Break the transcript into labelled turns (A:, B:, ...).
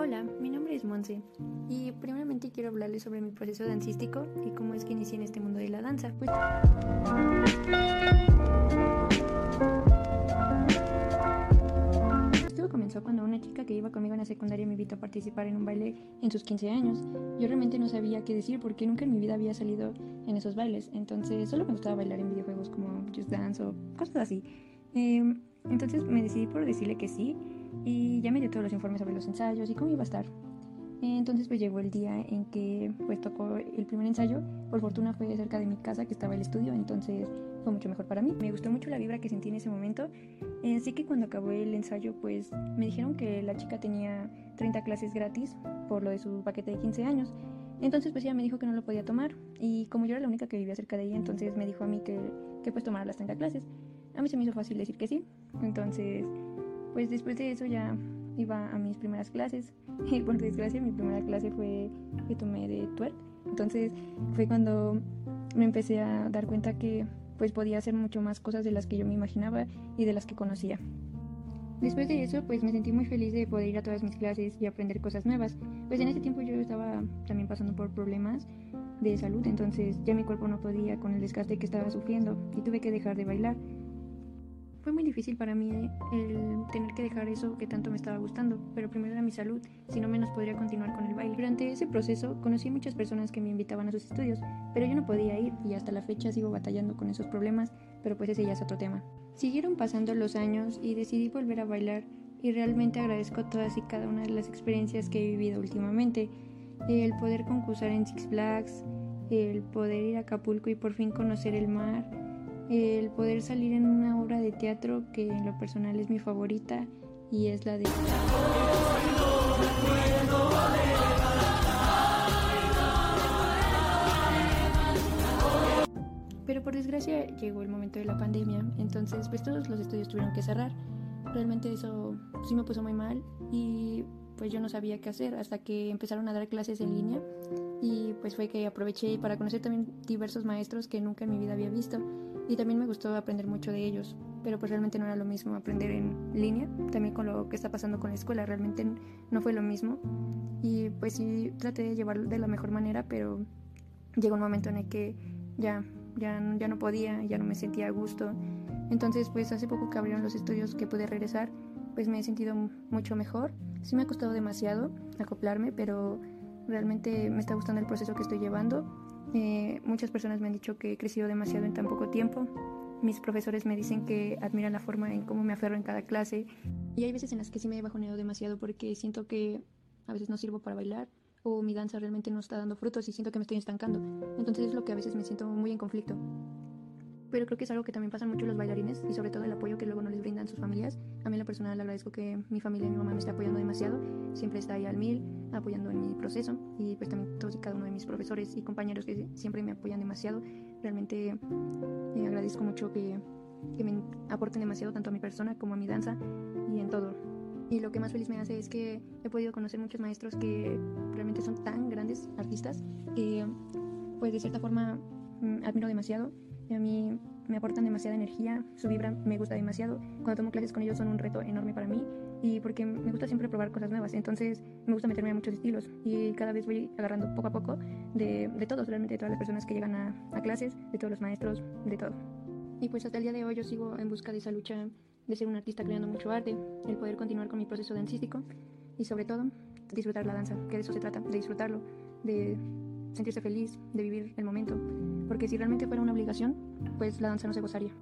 A: Hola, mi nombre es Monse y primeramente quiero hablarles sobre mi proceso dancístico y cómo es que inicié en este mundo de la danza. Pues... Todo comenzó cuando una chica que iba conmigo en la secundaria me invitó a participar en un baile en sus 15 años. Yo realmente no sabía qué decir porque nunca en mi vida había salido en esos bailes, entonces solo me gustaba bailar en videojuegos como Just Dance o cosas así. Em, entonces me decidí por decirle que sí y ya me dio todos los informes sobre los ensayos y cómo iba a estar. Entonces pues llegó el día en que pues tocó el primer ensayo. Por fortuna fue cerca de mi casa que estaba el estudio, entonces fue mucho mejor para mí. Me gustó mucho la vibra que sentí en ese momento. Así que cuando acabó el ensayo pues me dijeron que la chica tenía 30 clases gratis por lo de su paquete de 15 años. Entonces pues ella me dijo que no lo podía tomar y como yo era la única que vivía cerca de ella, entonces me dijo a mí que, que pues tomara las 30 clases. A mí se me hizo fácil decir que sí. Entonces pues después de eso ya iba a mis primeras clases y por desgracia mi primera clase fue que tomé de twerk. Entonces fue cuando me empecé a dar cuenta que pues podía hacer mucho más cosas de las que yo me imaginaba y de las que conocía. Después de eso, pues me sentí muy feliz de poder ir a todas mis clases y aprender cosas nuevas. Pues en ese tiempo yo estaba también pasando por problemas de salud, entonces ya mi cuerpo no podía con el desgaste que estaba sufriendo y tuve que dejar de bailar. Fue muy difícil para mí el tener que dejar eso que tanto me estaba gustando, pero primero era mi salud, si no menos podría continuar con el baile. Durante ese proceso conocí muchas personas que me invitaban a sus estudios, pero yo no podía ir y hasta la fecha sigo batallando con esos problemas, pero pues ese ya es otro tema. Siguieron pasando los años y decidí volver a bailar y realmente agradezco todas y cada una de las experiencias que he vivido últimamente. El poder concursar en Six Flags, el poder ir a Acapulco y por fin conocer el mar, el poder salir en una obra de teatro que en lo personal es mi favorita y es la de... Pero por desgracia llegó el momento de la pandemia, entonces pues todos los estudios tuvieron que cerrar. Realmente eso sí me puso muy mal y pues yo no sabía qué hacer hasta que empezaron a dar clases en línea y pues fue que aproveché para conocer también diversos maestros que nunca en mi vida había visto y también me gustó aprender mucho de ellos, pero pues realmente no era lo mismo aprender en línea, también con lo que está pasando con la escuela, realmente no fue lo mismo. Y pues sí traté de llevarlo de la mejor manera, pero llegó un momento en el que ya, ya, ya no podía, ya no me sentía a gusto, entonces pues hace poco que abrieron los estudios que pude regresar, pues me he sentido mucho mejor, sí me ha costado demasiado acoplarme, pero realmente me está gustando el proceso que estoy llevando eh, muchas personas me han dicho que he crecido demasiado en tan poco tiempo. Mis profesores me dicen que admiran la forma en cómo me aferro en cada clase. Y hay veces en las que sí me he bajoneado demasiado porque siento que a veces no sirvo para bailar o mi danza realmente no está dando frutos y siento que me estoy estancando. Entonces es lo que a veces me siento muy en conflicto pero creo que es algo que también pasa mucho los bailarines y sobre todo el apoyo que luego no les brindan sus familias. A mí en lo personal agradezco que mi familia y mi mamá me está apoyando demasiado, siempre está ahí al mil, apoyando en mi proceso y pues también todos y cada uno de mis profesores y compañeros que siempre me apoyan demasiado. Realmente eh, agradezco mucho que, que me aporten demasiado tanto a mi persona como a mi danza y en todo. Y lo que más feliz me hace es que he podido conocer muchos maestros que realmente son tan grandes artistas que pues de cierta forma mm, admiro demasiado a mí me aportan demasiada energía, su vibra me gusta demasiado. Cuando tomo clases con ellos son un reto enorme para mí y porque me gusta siempre probar cosas nuevas. Entonces me gusta meterme a muchos estilos y cada vez voy agarrando poco a poco de, de todos, realmente de todas las personas que llegan a, a, clases, de todos los maestros, de todo. Y pues hasta el día de hoy yo sigo en busca de esa lucha de ser un artista creando mucho arte, el poder continuar con mi proceso dancístico y sobre todo disfrutar la danza, que de eso se trata, de disfrutarlo, de sentirse feliz, de vivir el momento. Porque si realmente fuera una obligación, pues la danza no se gozaría.